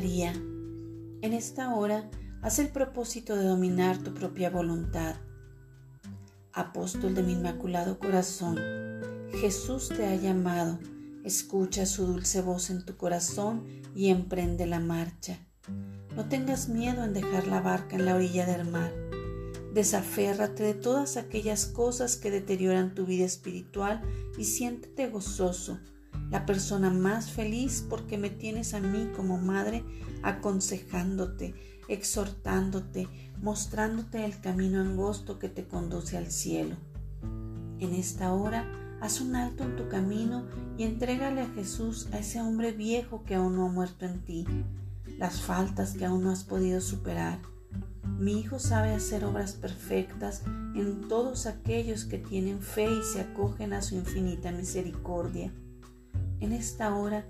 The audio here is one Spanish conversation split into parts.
día. En esta hora, haz el propósito de dominar tu propia voluntad. Apóstol de mi inmaculado corazón, Jesús te ha llamado, escucha su dulce voz en tu corazón y emprende la marcha. No tengas miedo en dejar la barca en la orilla del mar. Desaférrate de todas aquellas cosas que deterioran tu vida espiritual y siéntete gozoso, la persona más feliz porque me tienes a mí como madre aconsejándote, exhortándote, mostrándote el camino angosto que te conduce al cielo. En esta hora, haz un alto en tu camino y entrégale a Jesús a ese hombre viejo que aún no ha muerto en ti, las faltas que aún no has podido superar mi Hijo sabe hacer obras perfectas en todos aquellos que tienen fe y se acogen a su infinita misericordia. En esta hora,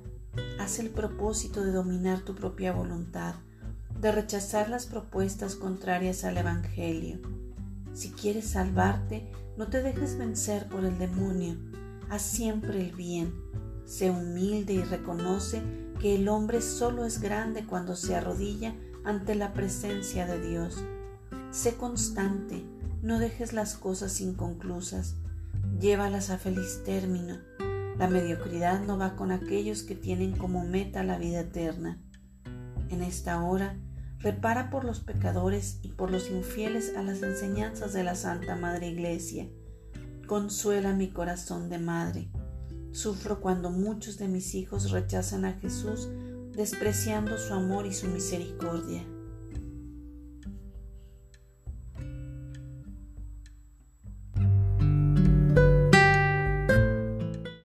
haz el propósito de dominar tu propia voluntad, de rechazar las propuestas contrarias al Evangelio. Si quieres salvarte, no te dejes vencer por el demonio. Haz siempre el bien. Sé humilde y reconoce que el hombre solo es grande cuando se arrodilla ante la presencia de Dios. Sé constante, no dejes las cosas inconclusas, llévalas a feliz término. La mediocridad no va con aquellos que tienen como meta la vida eterna. En esta hora, repara por los pecadores y por los infieles a las enseñanzas de la Santa Madre Iglesia. Consuela mi corazón de madre. Sufro cuando muchos de mis hijos rechazan a Jesús despreciando su amor y su misericordia.